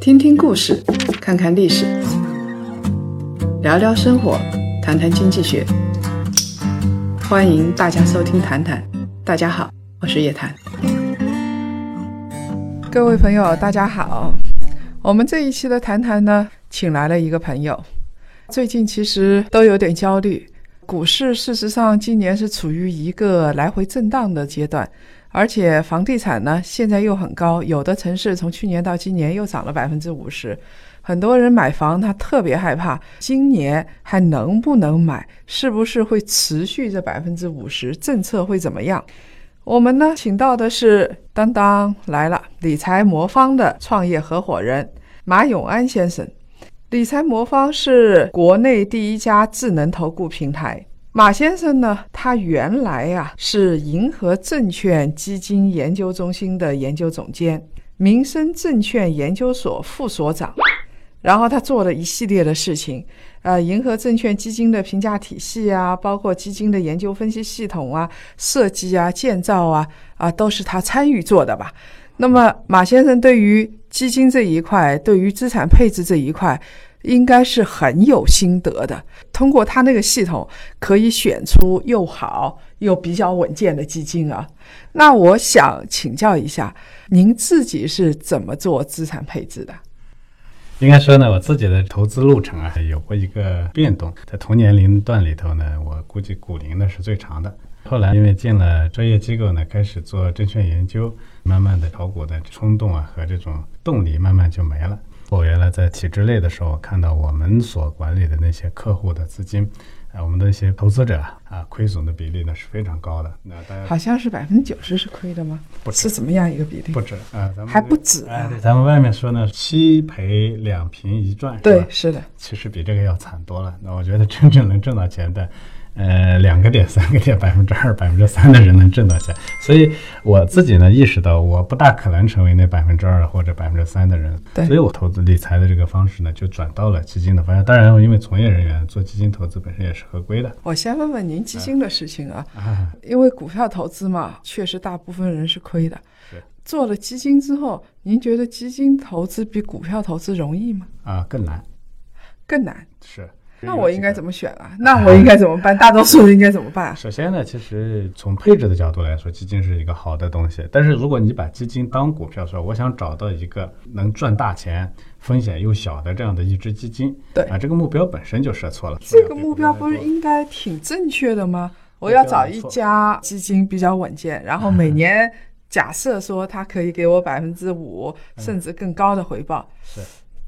听听故事，看看历史，聊聊生活，谈谈经济学。欢迎大家收听《谈谈》，大家好，我是叶檀。各位朋友，大家好。我们这一期的《谈谈》呢，请来了一个朋友。最近其实都有点焦虑，股市事实上今年是处于一个来回震荡的阶段。而且房地产呢，现在又很高，有的城市从去年到今年又涨了百分之五十，很多人买房他特别害怕，今年还能不能买？是不是会持续这百分之五十？政策会怎么样？我们呢，请到的是当当来了，理财魔方的创业合伙人马永安先生。理财魔方是国内第一家智能投顾平台。马先生呢？他原来呀是银河证券基金研究中心的研究总监，民生证券研究所副所长。然后他做了一系列的事情，呃，银河证券基金的评价体系啊，包括基金的研究分析系统啊、设计啊、建造啊，啊，都是他参与做的吧。那么马先生对于基金这一块，对于资产配置这一块。应该是很有心得的。通过他那个系统，可以选出又好又比较稳健的基金啊。那我想请教一下，您自己是怎么做资产配置的？应该说呢，我自己的投资路程啊，有过一个变动。在同年龄段里头呢，我估计股龄呢是最长的。后来因为进了专业机构呢，开始做证券研究，慢慢的炒股的冲动啊和这种动力慢慢就没了。我原来在体制内的时候，看到我们所管理的那些客户的资金，啊，我们的一些投资者啊，亏损的比例呢是非常高的。那大家好像是百分之九十是亏的吗？不是怎么样一个比例？不止啊，咱们还不止啊。对，咱们外面说呢，七赔两平一赚，对，是的，其实比这个要惨多了。那我觉得真正能挣到钱的。呃，两个点、三个点，百分之二、百分之三的人能挣到钱，所以我自己呢意识到，我不大可能成为那百分之二或者百分之三的人，对，所以我投资理财的这个方式呢，就转到了基金的方向。当然，因为从业人员做基金投资本身也是合规的。我先问问您基金的事情啊，因为股票投资嘛，确实大部分人是亏的。是做了基金之后，您觉得基金投资比股票投资容易吗？啊，更难，更难是。那我应该怎么选啊？那我应该怎么办？大多数人应该怎么办？首先呢，其实从配置的角度来说，基金是一个好的东西。但是如果你把基金当股票说，我想找到一个能赚大钱、风险又小的这样的一只基金，对啊，这个目标本身就设错了。这个目标不是应该挺正确的吗？我要找一家基金比较稳健，然后每年假设说它可以给我百分之五 甚至更高的回报。是。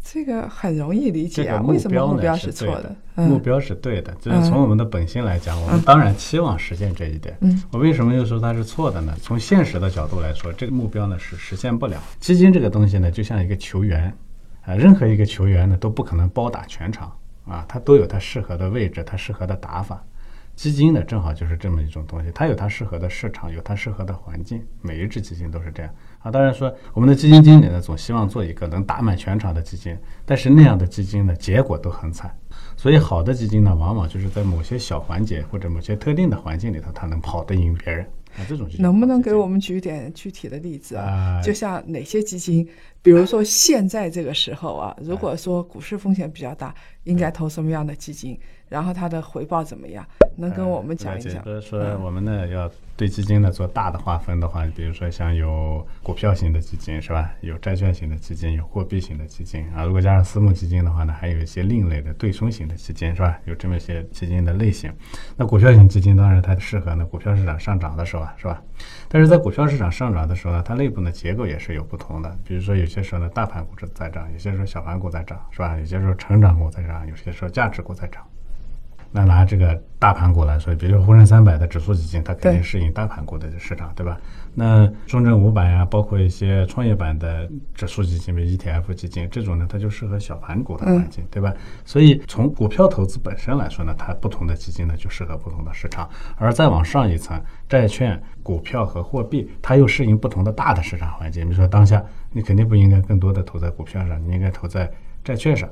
这个很容易理解啊，为什么目标是错的？目标是对的，就是从我们的本心来讲，我们当然期望实现这一点。嗯，我为什么又说它是错的呢？从现实的角度来说，这个目标呢是实现不了。基金这个东西呢，就像一个球员啊，任何一个球员呢都不可能包打全场啊，他都有他适合的位置，他适合的打法。基金呢，正好就是这么一种东西，它有它适合的市场，有它适合的环境，每一只基金都是这样。啊，当然说我们的基金经理呢，总希望做一个能打满全场的基金，但是那样的基金呢，结果都很惨。所以好的基金呢，往往就是在某些小环节或者某些特定的环境里头，它能跑得赢别人。啊，这种能不能给我们举点具体的例子啊？就像哪些基金，比如说现在这个时候啊，如果说股市风险比较大，应该投什么样的基金？然后它的回报怎么样？能跟我们讲一讲？比如说我们呢要。对基金呢做大的划分的话，比如说像有股票型的基金是吧？有债券型的基金，有货币型的基金啊。如果加上私募基金的话呢，还有一些另类的对冲型的基金是吧？有这么一些基金的类型。那股票型基金当然它适合呢股票市场上涨的时候啊是吧？但是在股票市场上涨的时候呢，它内部的结构也是有不同的。比如说有些时候呢大盘股在涨，有些时候小盘股在涨是吧？有些时候成长股在涨，有些时候价值股在涨。那拿这个大盘股来说，比如沪深三百的指数基金，它肯定适应大盘股的市场，对吧？那中证五百啊，包括一些创业板的指数基金，比如 ETF 基金这种呢，它就适合小盘股的环境，对吧？所以从股票投资本身来说呢，它不同的基金呢就适合不同的市场，而再往上一层，债券、股票和货币，它又适应不同的大的市场环境。比如说当下，你肯定不应该更多的投在股票上，你应该投在债券上。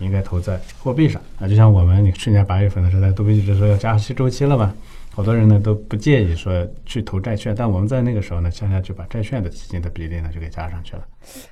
应该投在货币上啊，就像我们你去年八月份的时候，在都一直说要加息周期了嘛？好多人呢都不介意说去投债券，但我们在那个时候呢，恰恰就把债券的基金的比例呢就给加上去了。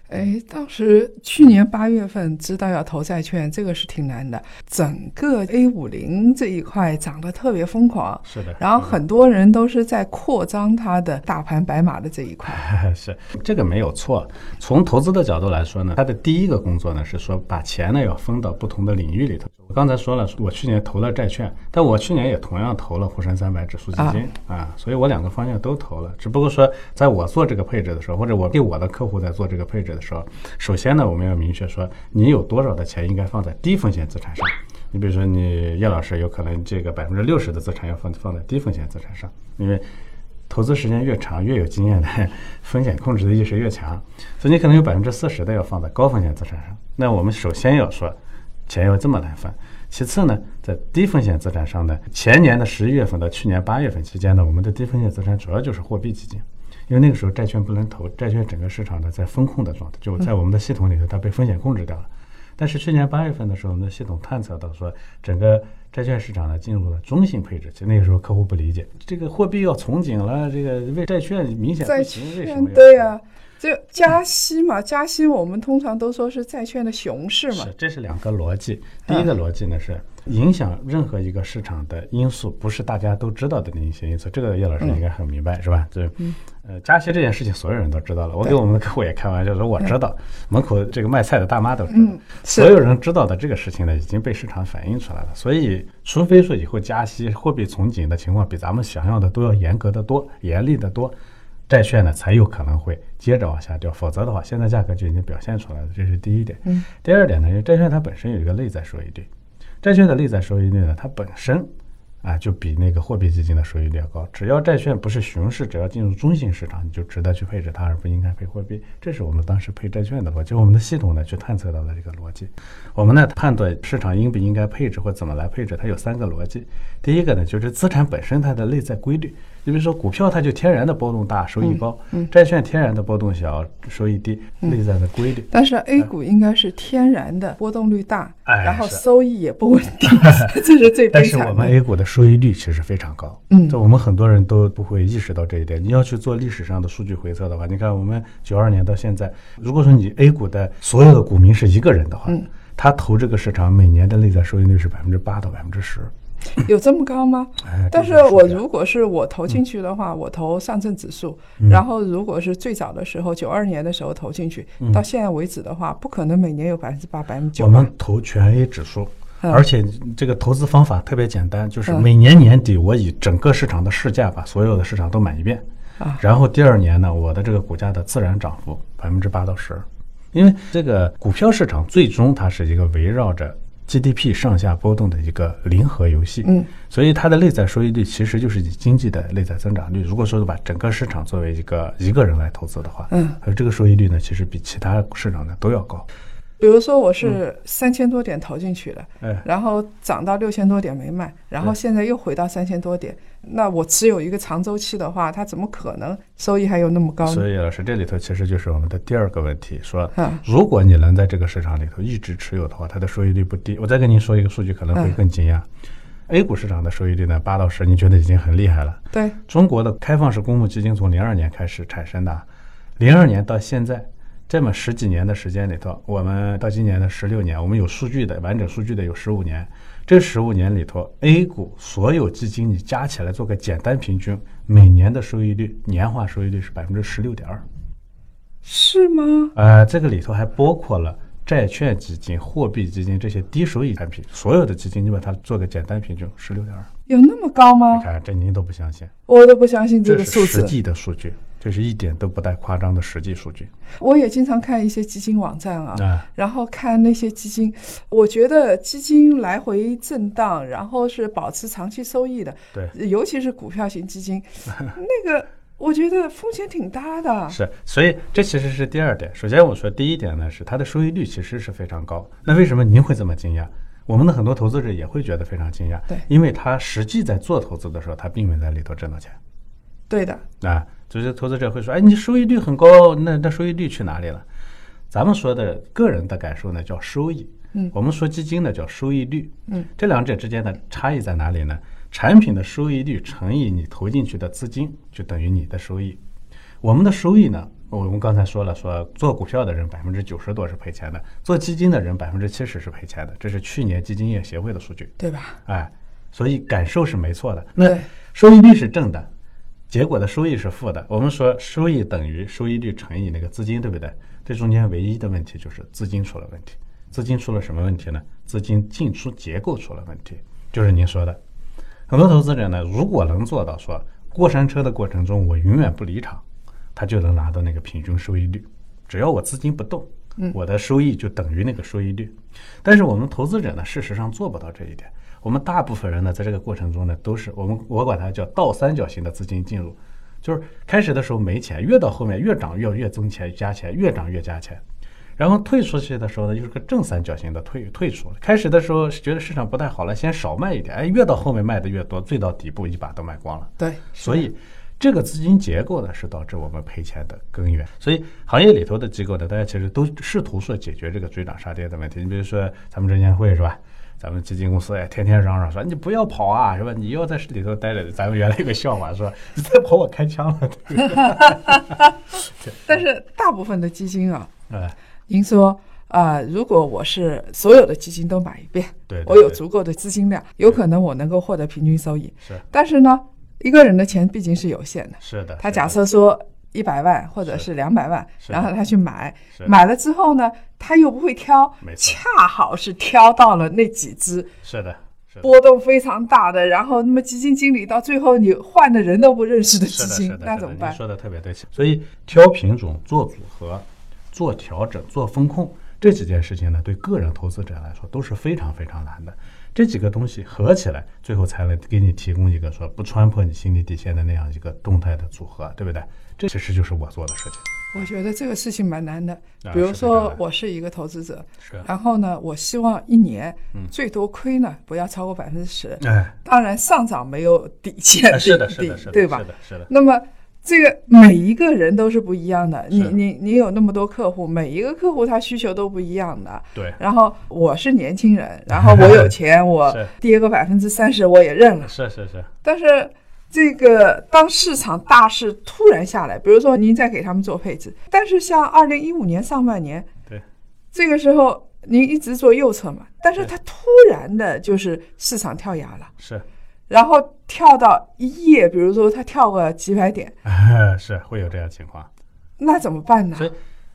哎，当时去年八月份知道要投债券，这个是挺难的。整个 A 五零这一块涨得特别疯狂，是的，然后很多人都是在扩张它的大盘白马的这一块。是这个没有错。从投资的角度来说呢，它的第一个工作呢是说把钱呢要分到不同的领域里头。我刚才说了，我去年投了债券，但我去年也同样投了沪深三百指数基金啊，所以我两个方向都投了。只不过说，在我做这个配置的时候，或者我给我的客户在做这个这个配置的时候，首先呢，我们要明确说，你有多少的钱应该放在低风险资产上。你比如说，你叶老师有可能这个百分之六十的资产要放放在低风险资产上，因为投资时间越长，越有经验的风险控制的意识越强，所以你可能有百分之四十的要放在高风险资产上。那我们首先要说。钱要这么来分。其次呢，在低风险资产上呢，前年的十一月份到去年八月份期间呢，我们的低风险资产主要就是货币基金，因为那个时候债券不能投，债券整个市场呢在风控的状态，就在我们的系统里头，它被风险控制掉了。但是去年八月份的时候，我们的系统探测到说，整个债券市场呢进入了中性配置。其实那个时候客户不理解，这个货币要从紧了，这个为债券明显不行，为什么？对呀。就加息嘛，加息我们通常都说是债券的熊市嘛。是，这是两个逻辑。第一个逻辑呢是影响任何一个市场的因素，不是大家都知道的那些因素。这个叶老师应该很明白，是吧？就呃，加息这件事情，所有人都知道了。我给我们的客户也开玩笑说，我知道，门口这个卖菜的大妈都知道。所有人知道的这个事情呢，已经被市场反映出来了。所以，除非说以后加息、货币从紧的情况比咱们想象的都要严格的多、严厉的多。债券呢才有可能会接着往下掉，否则的话，现在价格就已经表现出来了，这是第一点。嗯，第二点呢，因为债券它本身有一个内在收益率，债券的内在收益率呢，它本身。啊，就比那个货币基金的收益率要高。只要债券不是熊市，只要进入中性市场，你就值得去配置它，而不应该配货币。这是我们当时配债券的逻辑。我们的系统呢，去探测到了这个逻辑。我们呢，判断市场应不应该配置或怎么来配置，它有三个逻辑。第一个呢，就是资产本身它的内在规律。你比如说股票，它就天然的波动大，收益高；债券天然的波动小，收益低，内在的规律。但是 A 股应该是天然的波动率大，然后收益也不稳定，这是最但是我们 A 股的收益率其实非常高，嗯，这我们很多人都不会意识到这一点。你要去做历史上的数据回测的话，你看我们九二年到现在，如果说你 A 股的所有的股民是一个人的话，他投这个市场每年的内在收益率是百分之八到百分之十。有这么高吗？但是我如果是我投进去的话，我投上证指数，然后如果是最早的时候，九二年的时候投进去，到现在为止的话，不可能每年有百分之八、百分之九。我们投全 A 指数，而且这个投资方法特别简单，就是每年年底我以整个市场的市价把所有的市场都买一遍，然后第二年呢，我的这个股价的自然涨幅百分之八到十，因为这个股票市场最终它是一个围绕着。GDP 上下波动的一个零和游戏，嗯，所以它的内在收益率其实就是以经济的内在增长率。如果说把整个市场作为一个一个人来投资的话，嗯，而这个收益率呢，其实比其他市场呢都要高。比如说我是三千多点投进去的，然后涨到六千多点没卖，然后现在又回到三千多点，那我持有一个长周期的话，它怎么可能收益还有那么高？所以老师这里头其实就是我们的第二个问题，说如果你能在这个市场里头一直持有的话，它的收益率不低。我再跟您说一个数据，可能会更惊讶：A 股市场的收益率呢八到十，你觉得已经很厉害了。对，中国的开放式公募基金从零二年开始产生的，零二年到现在。这么十几年的时间里头，我们到今年的十六年，我们有数据的完整数据的有十五年。这十五年里头，A 股所有基金你加起来做个简单平均，每年的收益率年化收益率是百分之十六点二，是吗？呃，这个里头还包括了债券基金、货币基金这些低收益产品，所有的基金你把它做个简单平均，十六点二，有那么高吗？你看这您都不相信，我都不相信这个数字，实际的数据。这是一点都不带夸张的实际数据。我也经常看一些基金网站啊，然后看那些基金，我觉得基金来回震荡，然后是保持长期收益的。对，尤其是股票型基金，那个我觉得风险挺大的。是，所以这其实是第二点。首先我说第一点呢，是它的收益率其实是非常高。那为什么您会这么惊讶？我们的很多投资者也会觉得非常惊讶。对，因为他实际在做投资的时候，他并没有在里头挣到钱。对的。啊。就是投资者会说：“哎，你收益率很高，那那收益率去哪里了？”咱们说的个人的感受呢，叫收益。嗯，我们说基金呢，叫收益率。嗯，这两者之间的差异在哪里呢？产品的收益率乘以你投进去的资金，就等于你的收益。我们的收益呢？我们刚才说了，说做股票的人百分之九十多是赔钱的，做基金的人百分之七十是赔钱的，这是去年基金业协会的数据，对吧？哎，所以感受是没错的。那收益率是正的，结果的收益是负的。我们说收益等于收益率乘以那个资金，对不对？这中间唯一的问题就是资金出了问题。资金出了什么问题呢？资金进出结构出了问题，就是您说的，很多投资者呢，如果能做到说过山车的过程中我永远不离场，他就能拿到那个平均收益率。只要我资金不动，我的收益就等于那个收益率。但是我们投资者呢，事实上做不到这一点。我们大部分人呢，在这个过程中呢，都是我们我管它叫倒三角形的资金进入，就是开始的时候没钱，越到后面越涨越越增钱加钱，越涨越加钱。然后退出去的时候呢，就是个正三角形的退退出。开始的时候觉得市场不太好了，先少卖一点，哎，越到后面卖的越多，最到底部一把都卖光了。对，所以这个资金结构呢，是导致我们赔钱的根源。所以行业里头的机构呢，大家其实都试图说解决这个追涨杀跌的问题。你比如说咱们证监会是吧？咱们基金公司也，天天嚷嚷说你不要跑啊，是吧？你要在市里头待着。咱们原来有个笑话说，你再跑我开枪了。对但是大部分的基金啊，哎，您说啊、如果我是所有的基金都买一遍，对对我有足够的资金量，有可能我能够获得平均收益。是但是呢，一个人的钱毕竟是有限的，是的。他假设说一百万或者是是两百万，然后他去买，买了之后呢，他又不会挑恰好是挑到了那几只是的。波动非常大的，然后那么基金经理到最后你换的人都不认识的，基金那怎么办？说的特别对，所以挑品种、做组合、做调整、做风控这几件事情呢，对个人投资者来说都是非常非常难的。这几个东西合起来，最后才能给你提供一个说不穿破你心理底线的那样一个动态的组合，对不对？这其实就是我做的事情。我觉得这个事情蛮难的。啊比如说我是一个投资者，然后呢，我希望一年最多亏呢不要超过百分之十。哎，当然，上涨没有底线，是的，是的，是的，对吧是？的，是的，那么这个每一个人都是不一样的，你你你有那么多客户，每一个客户他需求都不一样的。对，然后我是年轻人，然后 我有钱，我跌个百分之三十我也认了。是是是，但是这个当市场大势突然下来，比如说您再给他们做配置，但是像二零一五年上半年，对，这个时候您一直做右侧嘛，但是它突然的就是市场跳崖了，是，然后跳到一夜，比如说它跳个几百点，是会有这样情况。那怎么办呢？所以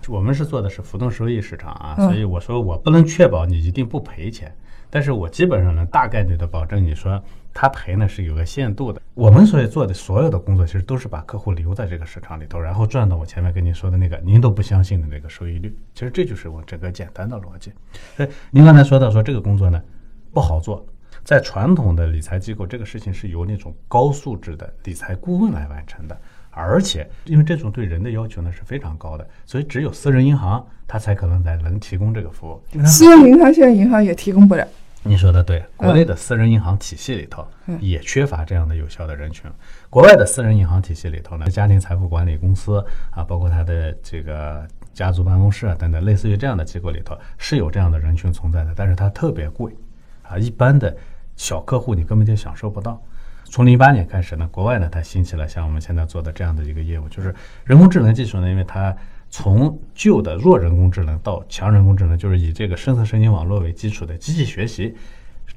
我们是做的是浮动收益市场啊，嗯。所以我说我不能确保你一定不赔钱，但是我基本上能大概率的保证你说他赔呢是有个限度的。我们所以做的所有的工作，其实都是把客户留在这个市场里头，然后赚到我前面跟您说的那个您都不相信的那个收益率。其实这就是我整个简单的逻辑。所以您刚才说到说这个工作呢不好做。在传统的理财机构，这个事情是由那种高素质的理财顾问来完成的。而且，因为这种对人的要求呢是非常高的，所以只有私人银行它才可能才能提供这个服务。私人银行现在银行也提供不了，你说的对，国内的私人银行体系里头嗯也缺乏这样的有效的人群。国外的私人银行体系里头呢，家庭财富管理公司啊，包括它的这个家族办公室啊等等，类似于这样的机构里头是有这样的人群存在的，但是它特别贵啊，一般的小客户你根本就享受不到。从零八年开始呢，国外呢它兴起了像我们现在做的这样的一个业务，就是人工智能技术呢，因为它从旧的弱人工智能到强人工智能，就是以这个深层神经网络为基础的机器学习。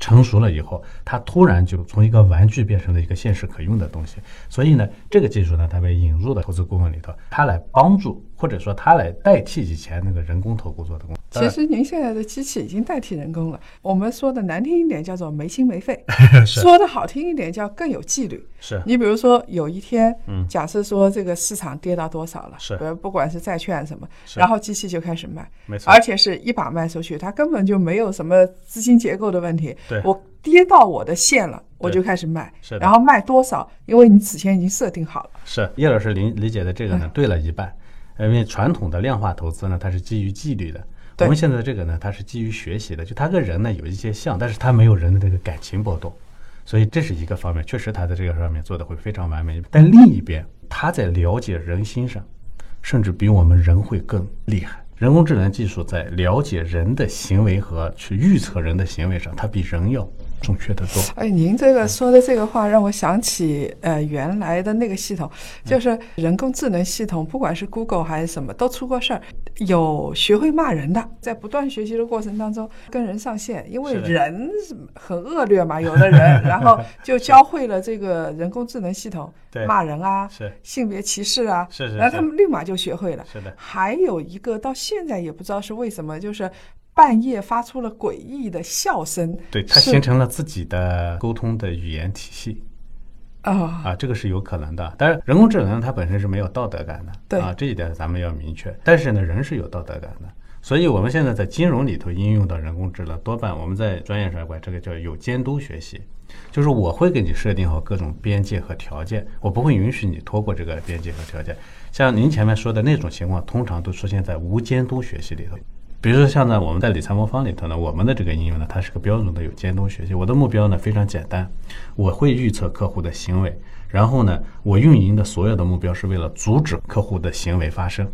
成熟了以后，它突然就从一个玩具变成了一个现实可用的东西。所以呢，这个技术呢，它被引入了投资顾问里头，它来帮助或者说它来代替以前那个人工投顾做的工作。其实您现在的机器已经代替人工了。我们说的难听一点叫做没心没肺，说的好听一点叫更有纪律。是。你比如说有一天，嗯。假设说这个市场跌到多少了，是。比如不管是债券什么，然后机器就开始卖，没错，而且是一把卖出去，它根本就没有什么资金结构的问题。对。我跌到我的线了，我就开始卖，是的。然后卖多少，因为你此前已经设定好了。是叶老师理理解的这个呢嗯，对了一半。因为传统的量化投资呢，它是基于纪律的。我们现在这个呢，它是基于学习的，就它跟人呢有一些像，但是它没有人的这个感情波动，所以这是一个方面，确实它在这个上面做的会非常完美。但另一边，它在了解人心上，甚至比我们人会更厉害。人工智能技术在了解人的行为和去预测人的行为上，它比人要准确的多。哎，您这个说的这个话让我想起，呃，原来的那个系统，就是人工智能系统，不管是 Google 还是什么，都出过事儿，有学会骂人的，在不断学习的过程当中跟人上线，因为人很恶劣嘛，有的人，然后就教会了这个人工智能系统对。骂人啊，是。性别歧视啊，是是然后他们立马就学会了。是的，还有一个到现在也不知道是为什么，就是半夜发出了诡异的笑声，对，它形成了自己的沟通的语言体系。啊、啊，这个是有可能的。但是人工智能它本身是没有道德感的，对啊，这一点咱们要明确。但是呢，人是有道德感的，所以我们现在在金融里头应用到人工智能，多半我们在专业上管这个叫有监督学习，就是我会给你设定好各种边界和条件，我不会允许你拖过这个边界和条件。像您前面说的那种情况，通常都出现在无监督学习里头。比如说像呢，我们在理财魔方里头呢，我们的这个应用呢，它是个标准的有监督学习。我的目标呢非常简单，我会预测客户的行为，然后呢，我运营的所有的目标是为了阻止客户的行为发生。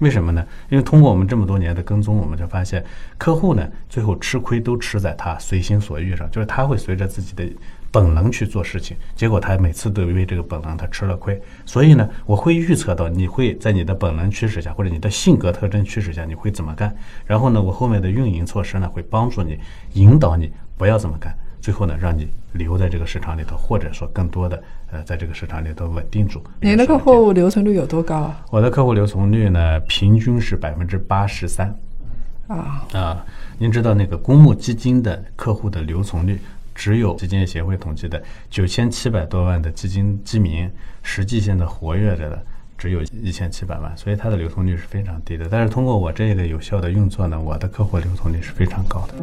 为什么呢？因为通过我们这么多年的跟踪，我们就发现，客户呢最后吃亏都吃在他随心所欲上，就是他会随着自己的本能去做事情，结果他每次都因为这个本能他吃了亏。所以呢，我会预测到你会在你的本能驱使下，或者你的性格特征驱使下，你会怎么干。然后呢，我后面的运营措施呢会帮助你引导你不要这么干。最后呢，让你留在这个市场里头，或者说更多的呃，在这个市场里头稳定住。您的客户留存率有多高啊？我的客户留存率呢，平均是百分之八十三啊，啊。您知道那个公募基金的客户的留存率，只有基金协会统计的九千七百多万的基金基民，实际现在活跃着的只有一千七百万，所以它的流通率是非常低的。但是通过我这个有效的运作呢，我的客户流通率是非常高的。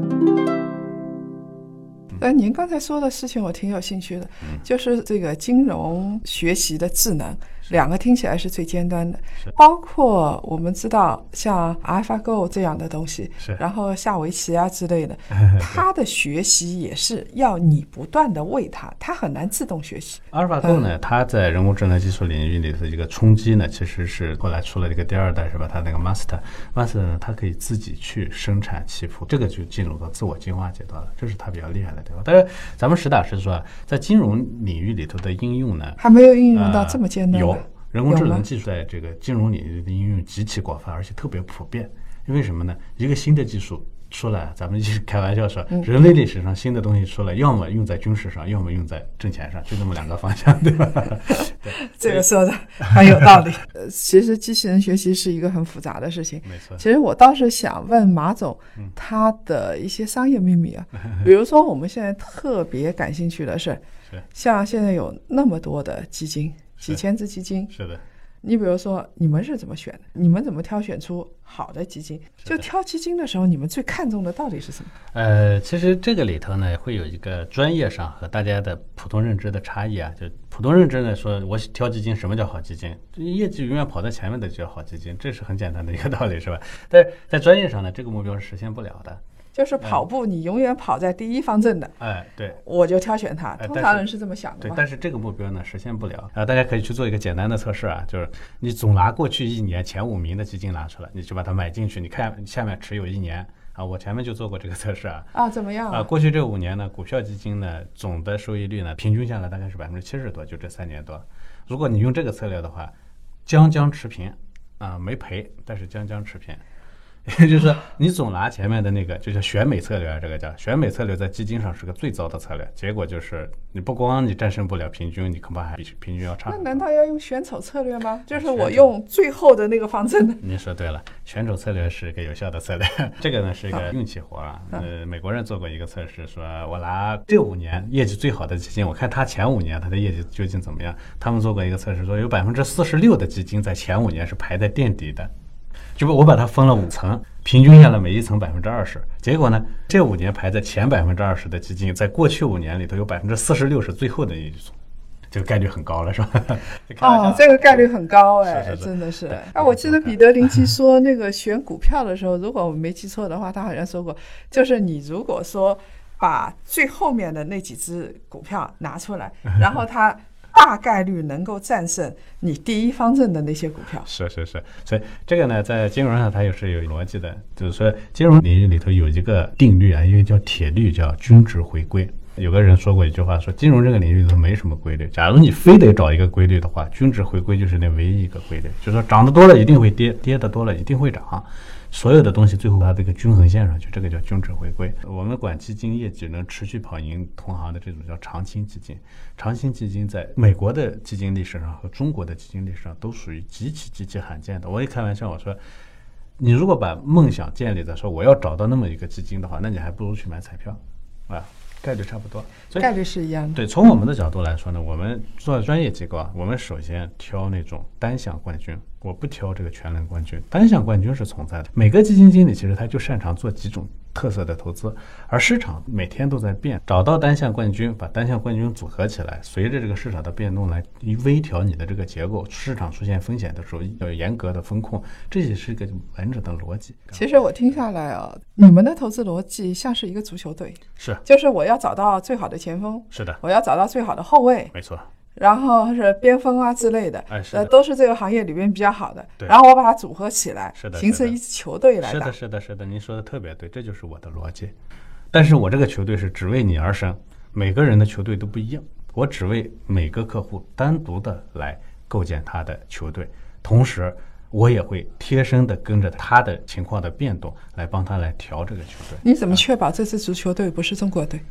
呃，您刚才说的事情我挺有兴趣的，就是这个金融学习的智能，两个听起来是最尖端的，包括我们知道像 AlphaGo 这样的东西是，然后下围棋啊之类的，它的学习也是要你不断的喂它，它很难自动学习。AlphaGo 呢，它在人工智能技术领域里的一个冲击呢，其实是后来出了这个第二代是吧？它那个 Master Master 呢，它可以自己去生产棋谱，这个就进入到自我进化阶段了，这是它比较厉害的地方。但是咱们实打实说啊，在金融领域里头的应用呢，还没有应用到这么尖端有人工智能技术在这个金融领域的应用极其广泛，而且特别普遍。因为什么呢？一个新的技术出来，咱们一直开玩笑说，嗯人类历史上新的东西出来，要么用在军事上，要么用在挣钱上，就这么两个方向，对吧？对，这个说的很有道理。呃，其实机器人学习是一个很复杂的事情。没错。其实我倒是想问马总，嗯他的一些商业秘密啊，比如说我们现在特别感兴趣的是，是像现在有那么多的基金，是几千只基金，是的，你比如说你们是怎么选的？你们怎么挑选出好的基金？就挑基金的时候，你们最看重的到底是什么？呃，其实这个里头呢，会有一个专业上和大家的普通认知的差异啊。就普通认知呢，说我挑基金，什么叫好基金？业绩永远跑在前面的就叫好基金，这是很简单的一个道理，是吧？但是在专业上呢，这个目标是实现不了的。就是跑步，你永远跑在第一方阵的，哎，对。我就挑选它。通常人是这么想的对，但是这个目标呢实现不了啊！大家可以去做一个简单的测试啊，就是你总拿过去一年前五名的基金拿出来，你就把它买进去，你看下面持有一年啊。我前面就做过这个测试啊，啊，怎么样啊，过去这五年呢，股票基金呢总的收益率呢，平均下来大概是百分之七十多，就这三年多。如果你用这个策略的话，将将持平啊，没赔，但是将将持平。也 就是说，你总拿前面的那个，就是选美策略啊，这个叫选美策略，在基金上是个最糟的策略。结果就是，你不光你战胜不了平均，你恐怕还比平均要差那。难道要用选丑策略吗？就是我用最后的那个方阵呢？您说对了，选丑策略是一个有效的策略，这个呢是一个运气活啊。呃，美国人做过一个测试，说我拿这五年业绩最好的基金，我看他前五年他的业绩究竟怎么样。他们做过一个测试，说有百分之四十六的基金在前五年是排在垫底的，就我把它分了五层，平均下来每一层百分之二十。结果呢，这五年排在前百分之二十的基金，在过去五年里头有百分之四十六是最后的一组。这个概率很高了，是吧？哦，这个概率很高哎，是是是真的是对。哎，我记得彼得林奇说，那个选股票的时候，如果我没记错的话，他好像说过，就是你如果说把最后面的那几只股票拿出来，然后它大概率能够战胜你第一方阵的那些股票。是是是，所以这个呢，在金融上它也是有逻辑的，就是说金融领域里头有一个定律啊，因为叫铁律，叫均值回归。有个人说过一句话，说金融这个领域里头没什么规律。假如你非得找一个规律的话，均值回归就是那唯一一个规律，就是说涨得多了一定会跌，跌得多了一定会涨。所有的东西最后它这个均衡线上去，这个叫均值回归。我们管基金业绩能持续跑赢同行的这种叫长青基金。长青基金在美国的基金历史上和中国的基金历史上都属于极其极其罕见的。我一开玩笑我说，你如果把梦想建立在说我要找到那么一个基金的话，那你还不如去买彩票，啊，概率差不多。概率是一样的。对，从我们的角度来说呢，我们做专业机构啊，我们首先挑那种单项冠军。我不挑这个全能冠军，单项冠军是存在的。每个基金经理其实他就擅长做几种特色的投资，而市场每天都在变，找到单项冠军，把单项冠军组合起来，随着这个市场的变动来微调你的这个结构。市场出现风险的时候要严格的风控，这也是一个完整的逻辑。其实我听下来啊，你们的投资逻辑像是一个足球队，是，就是我要找到最好的前锋，是的，我要找到最好的后卫，没错。然后是边锋啊之类的，呃，都是这个行业里边比较好的。对。然后我把它组合起来，是的，形成一支球队来打。是的，是的，是的，您说的特别对，这就是我的逻辑。但是我这个球队是只为你而生，每个人的球队都不一样，我只为每个客户单独的来构建他的球队，同时我也会贴身的跟着他的情况的变动来帮他来调这个球队。你怎么确保这支足球队不是中国队？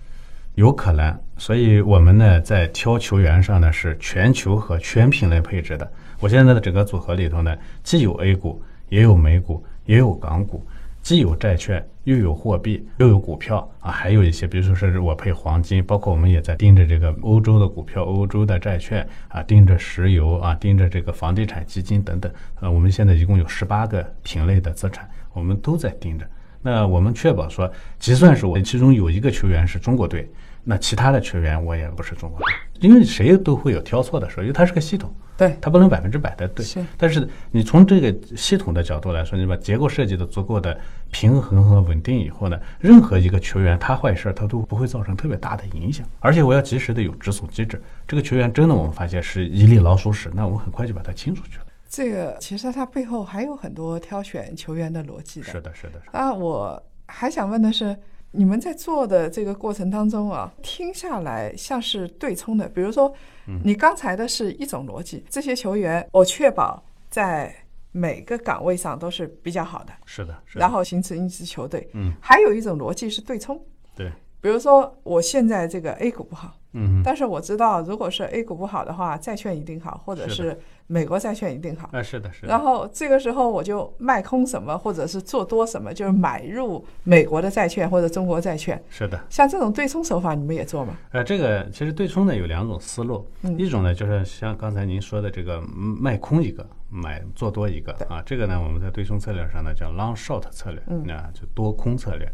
有可能，所以我们呢在挑球员上呢是全球和全品类配置的。我现在的整个组合里头呢，既有 A 股，也有美股，也有港股，既有债券，又有货币，又有股票啊，还有一些，比如说是我配黄金，包括我们也在盯着这个欧洲的股票、欧洲的债券啊，盯着石油啊，盯着这个房地产基金等等。呃，我们现在一共有十八个品类的资产，我们都在盯着。那我们确保说，就算是我其中有一个球员是中国队。那其他的球员我也不是中国队，因为谁都会有挑错的时候，因为它是个系统，对，它不能百分之百的对。是。但是你从这个系统的角度来说，你把结构设计的足够的平衡和稳定以后呢，任何一个球员他坏事儿他都不会造成特别大的影响，而且我要及时的有止损机制。这个球员真的我们发现是一粒老鼠屎，那我们很快就把它清出去了。这个其实它背后还有很多挑选球员的逻辑的。是的，是的。那我还想问的是。你们在做的这个过程当中啊，听下来像是对冲的。比如说，你刚才的是一种逻辑，这些球员我确保在每个岗位上都是比较好的，是的，然后形成一支球队。嗯，还有一种逻辑是对冲，对，比如说我现在这个 A 股不好，嗯，但是我知道如果是 A 股不好的话，债券一定好，或者是。美国债券一定好，啊，是的，是的。然后这个时候我就卖空什么，或者是做多什么，就是买入美国的债券或者中国债券。是的，像这种对冲手法，你们也做吗？呃，这个其实对冲呢有两种思路，一种呢就是像刚才您说的这个卖空一个，买做多一个啊，这个呢我们在对冲策略上呢叫 long short 策略，那就多空策略。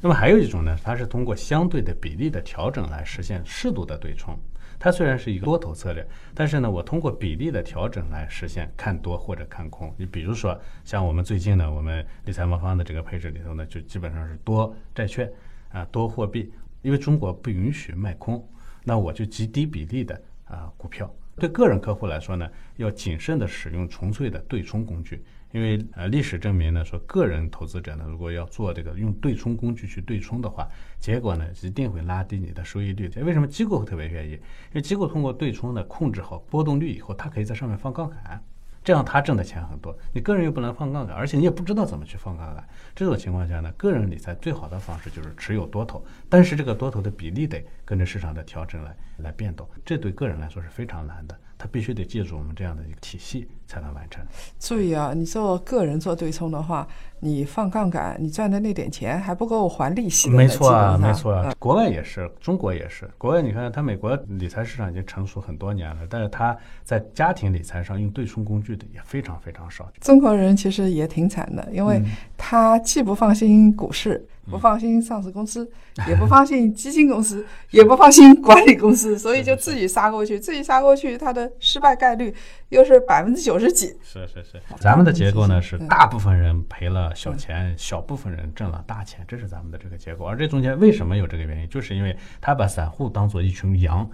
那么还有一种呢，它是通过相对的比例的调整来实现适度的对冲。它虽然是一个多头策略，但是呢，我通过比例的调整来实现看多或者看空。你比如说，像我们最近呢，我们理财魔方的这个配置里头呢，就基本上是多债券啊，多货币，因为中国不允许卖空，那我就极低比例的啊股票。对个人客户来说呢，要谨慎的使用纯粹的对冲工具。因为呃，历史证明呢，说个人投资者呢，如果要做这个用对冲工具去对冲的话，结果呢一定会拉低你的收益率。为什么机构特别愿意？因为机构通过对冲呢控制好波动率以后，它可以在上面放杠杆。这样他挣的钱很多，你个人又不能放杠杆，而且你也不知道怎么去放杠杆。这种情况下呢，个人理财最好的方式就是持有多头，但是这个多头的比例得跟着市场的调整来来变动，这对个人来说是非常难的。他必须得借助我们这样的一个体系才能完成。注意啊，你做个人做对冲的话，你放杠杆，你赚的那点钱还不够还利息。没错啊，没错啊，国外也是，中国也是。国外你看，它美国理财市场已经成熟很多年了，但是它在家庭理财上用对冲工具的也非常非常少。中国人其实也挺惨的，因为他既不放心股市。不放心上市公司，也不放心基金公司，也不放心管理公司，所以就自己杀过去，自己杀过去，它的失败概率又是百分之九十几。是是是，咱们的结构呢是大部分人赔了小钱，小部分人挣了大钱，这是咱们的这个结构。而这中间为什么有这个原因，就是因为他把散户当做一群羊，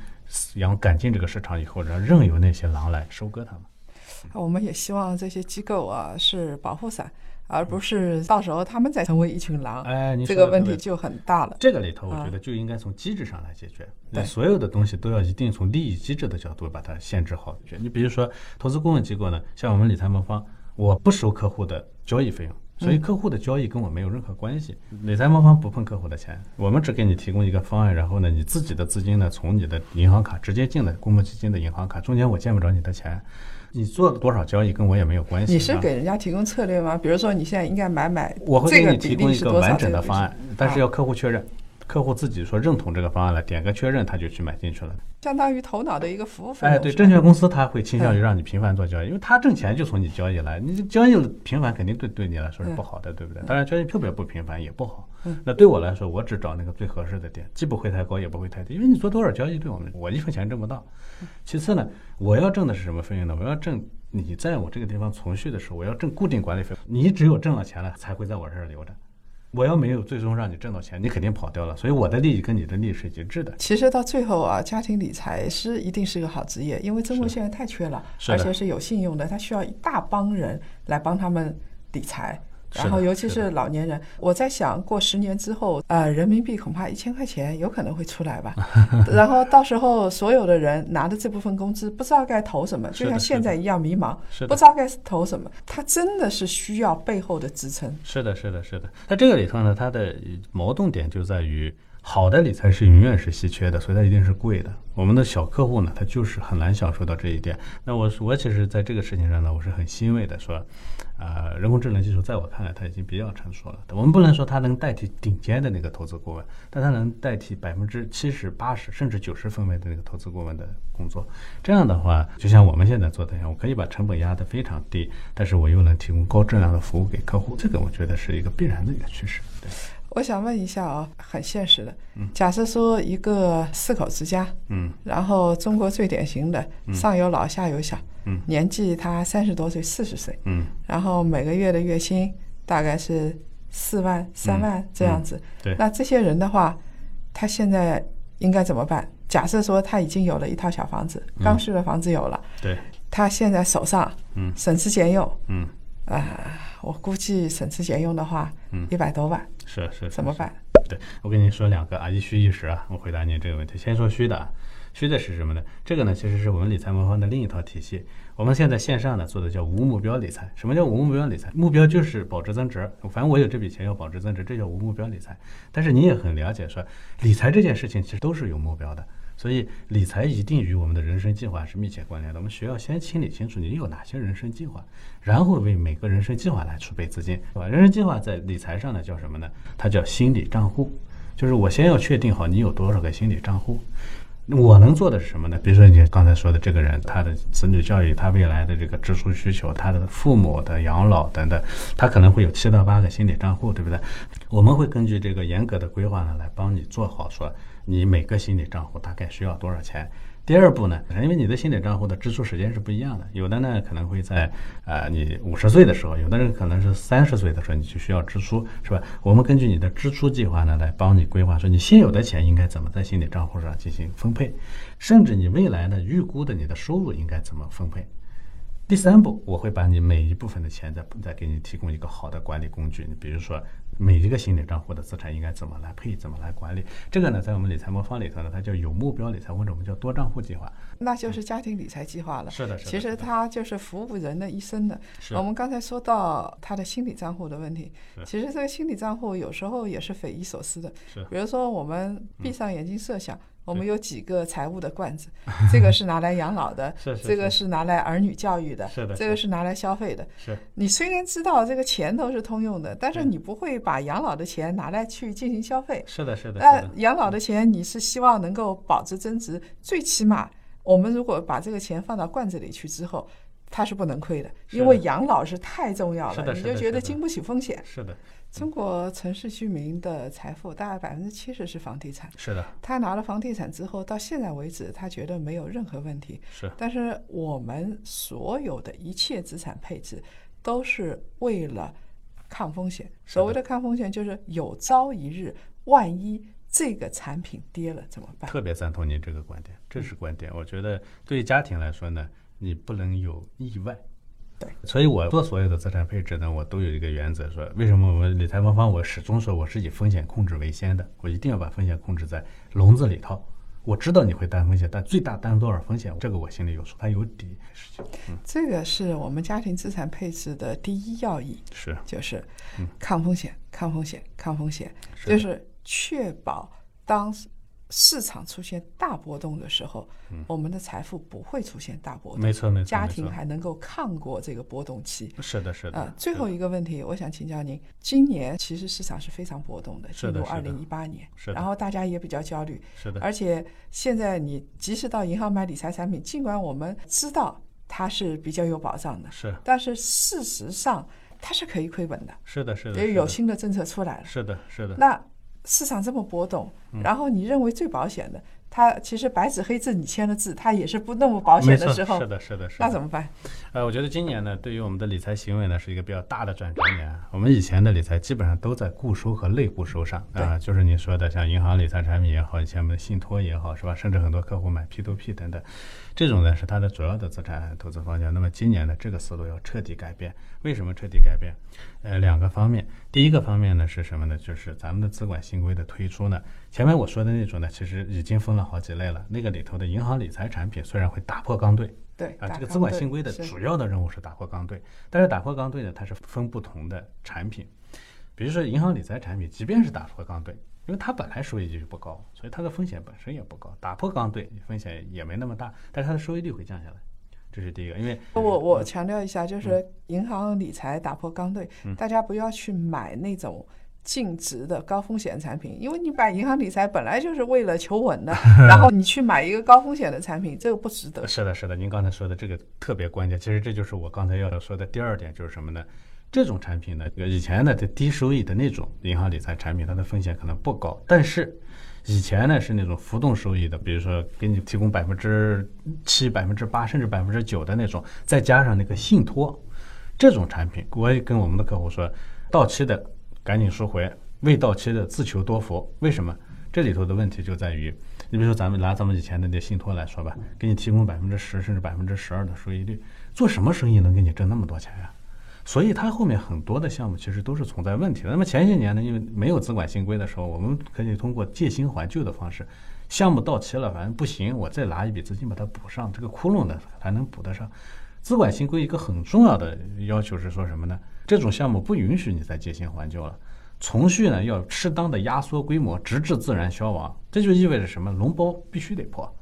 羊赶进这个市场以后，然后任由那些狼来收割他们。我们也希望这些机构啊是保护伞。而不是到时候他们再成为一群狼，哎，你这个问题就很大了。这个里头，我啊觉得就应该从机制上来解决。对那所有的东西都要一定从利益机制的角度把它限制好。你比如说，投资顾问机构呢，像我们理财魔方，我不收客户的交易费用，所以客户的交易跟我没有任何关系。理财魔方不碰客户的钱，我们只给你提供一个方案，然后呢，你自己的资金呢，从你的银行卡直接进了公募基金的银行卡，中间我见不着你的钱。你做了多少交易跟我也没有关系。你是啊给人家提供策略吗？比如说你现在应该买买，我会这个给你提供？一个完整的方案，但是啊要客户确认，客户自己说认同这个方案了，点个确认他就去买进去了。相当于头脑的一个服务费用。哎，对，证券公司他会倾向于让你频繁做交易，因为他挣钱就从你交易来，你这交易频繁肯定对对你来说是不好的，对不对？当然交易特别不频繁也不好。那对我来说，我只找那个最合适的点，既不会太高，也不会太低，因为你做多少交易对我们，我一分钱挣不到。其次呢，我要挣的是什么费用呢？我要挣你在我这个地方存续的时候，我要挣固定管理费。你只有挣了钱了，才会在我这儿留着。我要没有最终让你挣到钱，你肯定跑掉了。所以我的利益跟你的利益是一致的。其实到最后啊，家庭理财师一定是个好职业，因为中国现在太缺了，而且是有信用的，他需要一大帮人来帮他们理财。然后，尤其是老年人，我在想过十年之后，呃，人民币恐怕一千块钱有可能会出来吧。然后到时候所有的人拿着这部分工资，不知道该投什么，就像现在一样迷茫，不知道该投什么。他真的是需要背后的支撑。是的，是的，是的。在这个里头呢，它的矛盾点就在于，好的理财是永远是稀缺的，所以它一定是贵的。我们的小客户呢，他就是很难享受到这一点。那我我其实在这个事情上呢，我是很欣慰的，说，呃，人工智能技术在我看来它已经比较成熟了。我们不能说它能代替顶尖的那个投资顾问，但它能代替百分之七十、八十甚至九十分位的那个投资顾问的工作。这样的话，就像我们现在做的一样，我可以把成本压得非常低，但是我又能提供高质量的服务给客户。这个我觉得是一个必然的一个趋势。对，我想问一下啊，很现实的，假设说一个四口之家，嗯。然后中国最典型的上有老下有小，嗯。年纪他三十多岁、四十岁，嗯，然后每个月的月薪大概是四万、三万这样子。嗯。对。那这些人的话，他现在应该怎么办？假设说他已经有了一套小房子，刚需的房子有了，对，他现在手上嗯。省吃俭用，嗯，啊、我估计省吃俭用的话，嗯。一百多万，是是。怎么办？对，我跟你说两个啊，一虚一实啊。我回答你这个问题，先说虚的啊。虚的是什么呢？这个呢，其实是我们理财魔方的另一套体系。我们现在线上呢做的叫无目标理财。什么叫无目标理财？目标就是保值增值，反正我有这笔钱要保值增值，这叫无目标理财。但是你也很了解说，理财这件事情其实都是有目标的。所以理财一定与我们的人生计划是密切关联的。我们需要先清理清楚你有哪些人生计划，然后为每个人生计划来储备资金，对吧？人生计划在理财上呢叫什么呢？它叫心理账户，就是我先要确定好你有多少个心理账户。我能做的是什么呢？比如说你刚才说的这个人，他的子女教育，他未来的这个支出需求，他的父母的养老等等，他可能会有七到八个心理账户，对不对？我们会根据这个严格的规划呢，来帮你做好说你每个心理账户大概需要多少钱。第二步呢，因为你的心理账户的支出时间是不一样的，有的呢可能会在呃你五十岁的时候，有的人可能是三十岁的时候你就需要支出，是吧？我们根据你的支出计划呢，来帮你规划说你现有的钱应该怎么在心理账户上进行分配，甚至你未来呢预估的你的收入应该怎么分配。第三步，我会把你每一部分的钱再再给你提供一个好的管理工具。你比如说，每一个心理账户的资产应该怎么来配，怎么来管理。这个呢，在我们理财魔方里头呢，它叫有目标理财，或者我们叫多账户计划。那就是家庭理财计划了。是的，是的。其实它就是服务人的一生的。是我们刚才说到他的心理账户的问题，其实这个心理账户有时候也是匪夷所思的。是比如说，我们闭上眼睛设想，我们有几个财务的罐子，这个是拿来养老的，是是这个是是拿来儿女教育的，是的这个是拿来消费的。是你虽然知道这个钱都是通用的，但是你不会把养老的钱拿来去进行消费。是的，是的，是那的。养老的钱你是希望能够保值增值，最起码我们如果把这个钱放到罐子里去之后，它是不能亏的，因为养老是太重要了，你就觉得经不起风险。是的，中国城市居民的财富大概百分之七十是房地产，是的，他拿了房地产之后，到现在为止，他觉得没有任何问题。是但是我们所有的一切资产配置都是为了抗风险。所谓的抗风险，就是有朝一日万一这个产品跌了怎么办？特别赞同您这个观点，这是观点。我觉得对于家庭来说呢，你不能有意外对，所以我做所有的资产配置呢，我都有一个原则，说为什么我们理财魔方我始终说我是以风险控制为先的，我一定要把风险控制在笼子里头。我知道你会担风险，但最大担多少风险，这个我心里有数，它有底。嗯，这个是我们家庭资产配置的第一要义，是就是抗风险，抗风险，抗风险，就是确保当。市场出现大波动的时候，我们的财富不会出现大波动。没错，没错。家庭还能够抗过这个波动期。是的，是的。呃，最后一个问题，我想请教您：今年其实市场是非常波动的，进入二零一八年，然后大家也比较焦虑。是的。而且现在你即使到银行买理财产品，尽管我们知道它是比较有保障的，是，但是事实上它是可以亏本的。是的，是的。也有新的政策出来了。是的，是的。那。市场这么波动，然后你认为最保险的，它其实白纸黑字你签了字，它也是不那么保险的时候，是的，是的，是的。那怎么办？呃，我觉得今年呢，对于我们的理财行为呢，是一个比较大的转折年。我们以前的理财基本上都在固收和类固收上啊，就是你说的像银行理财产品也好，以前我们的信托也好，是吧？甚至很多客户买 P to P 等等，这种呢是它的主要的资产投资方向。那么今年呢，这个思路要彻底改变。为什么彻底改变？呃，两个方面。第一个方面呢是什么呢？就是咱们的资管新规的推出呢。前面我说的那种呢，其实已经分了好几类了。那个里头的银行理财产品虽然会打破刚兑，对啊，这个资管新规的主要的任务是打破刚兑，但是打破刚兑呢，它是分不同的产品。比如说银行理财产品，即便是打破刚兑，因为它本来收益率就不高，所以它的风险本身也不高。打破刚兑，风险也没那么大，但是它的收益率会降下来。这是第一个，因为我我强调一下，就是银行理财打破刚兑，大家不要去买那种净值的高风险产品，因为你买银行理财本来就是为了求稳的，然后你去买一个高风险的产品，这个不值得。是的，是的，您刚才说的这个特别关键，其实这就是我刚才要说的第二点，就是什么呢？这种产品呢，以前的低收益的那种银行理财产品，它的风险可能不高，但是。以前呢是那种浮动收益的，比如说给你提供百分之七、百分之八，甚至百分之九的那种，再加上那个信托，这种产品，我也跟我们的客户说，到期的赶紧赎回，未到期的自求多福。为什么？这里头的问题就在于，你比如说咱们拿咱们以前的那信托来说吧，给你提供百分之十甚至百分之十二的收益率，做什么生意能给你挣那么多钱呀？所以它后面很多的项目其实都是存在问题的。那么前些年呢，因为没有资管新规的时候，我们可以通过借新还旧的方式，项目到期了，反正不行，我再拿一笔资金把它补上，这个窟窿呢还能补得上。资管新规一个很重要的要求是说什么呢？这种项目不允许你再借新还旧了，存续呢要适当的压缩规模，直至自然消亡。这就意味着什么？脓包必须得破。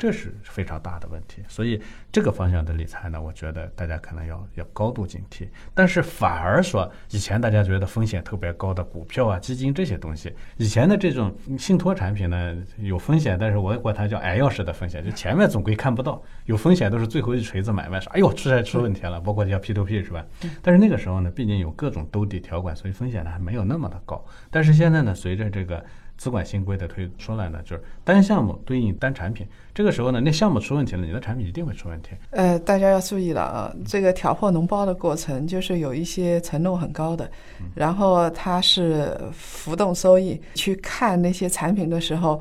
这是非常大的问题，所以这个方向的理财呢，我觉得大家可能要要高度警惕。但是反而说，以前大家觉得风险特别高的股票啊、基金这些东西，以前的这种信托产品呢有风险，但是我管它叫挨钥匙的风险，就前面总归看不到，有风险都是最后一锤子买卖，说哎呦出来出问题了，包括叫 P to P 是吧？但是那个时候呢，毕竟有各种兜底条款，所以风险呢还没有那么的高。但是现在呢，随着这个。资管新规的推出来呢，就是单项目对应单产品。这个时候呢，那项目出问题了，你的产品一定会出问题。呃，大家要注意了啊，这个挑破脓包的过程，就是有一些承诺很高的，然后它是浮动收益。去看那些产品的时候，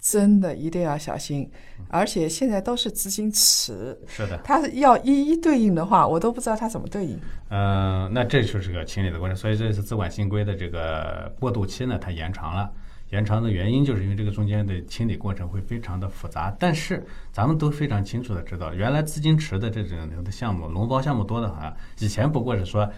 真的一定要小心。而且现在都是资金池，是的，它要一一对应的话，我都不知道它怎么对应。嗯，那这就是个清理的过程。所以这次资管新规的这个过渡期呢，它延长了。延长的原因就是因为这个中间的清理过程会非常的复杂，但是咱们都非常清楚的知道，原来资金池的这种的项目，脓包项目多的很，以前不过是说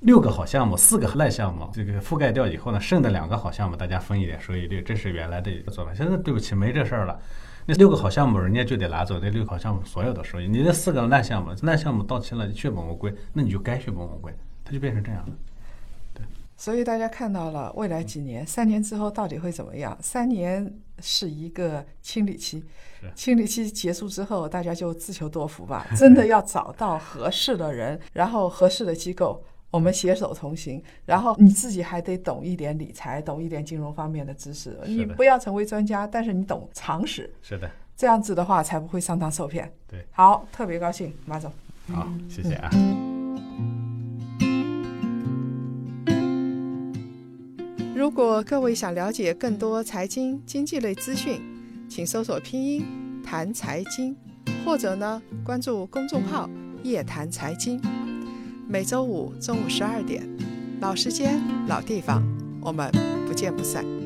六个好项目，四个烂项目，这个覆盖掉以后呢，剩的两个好项目大家分一点收益率，这是原来的一个做法。现在对不起，没这事儿了，那六个好项目人家就得拿走那六个好项目所有的收益，你那四个烂项目，烂项目到期了血本无归，那你就该血本无归，它就变成这样了。所以大家看到了未来几年、三年之后到底会怎么样？三年是一个清理期，清理期结束之后，大家就自求多福吧。真的要找到合适的人，然后合适的机构，我们携手同行。然后你自己还得懂一点理财，懂一点金融方面的知识。你不要成为专家，但是你懂常识。是的，这样子的话才不会上当受骗。对，好，特别高兴，马总。好，谢谢啊。如果各位想了解更多财经经济类资讯，请搜索拼音谈财经，或者呢关注公众号夜谈财经。每周五中午十二点，老时间、老地方，我们不见不散。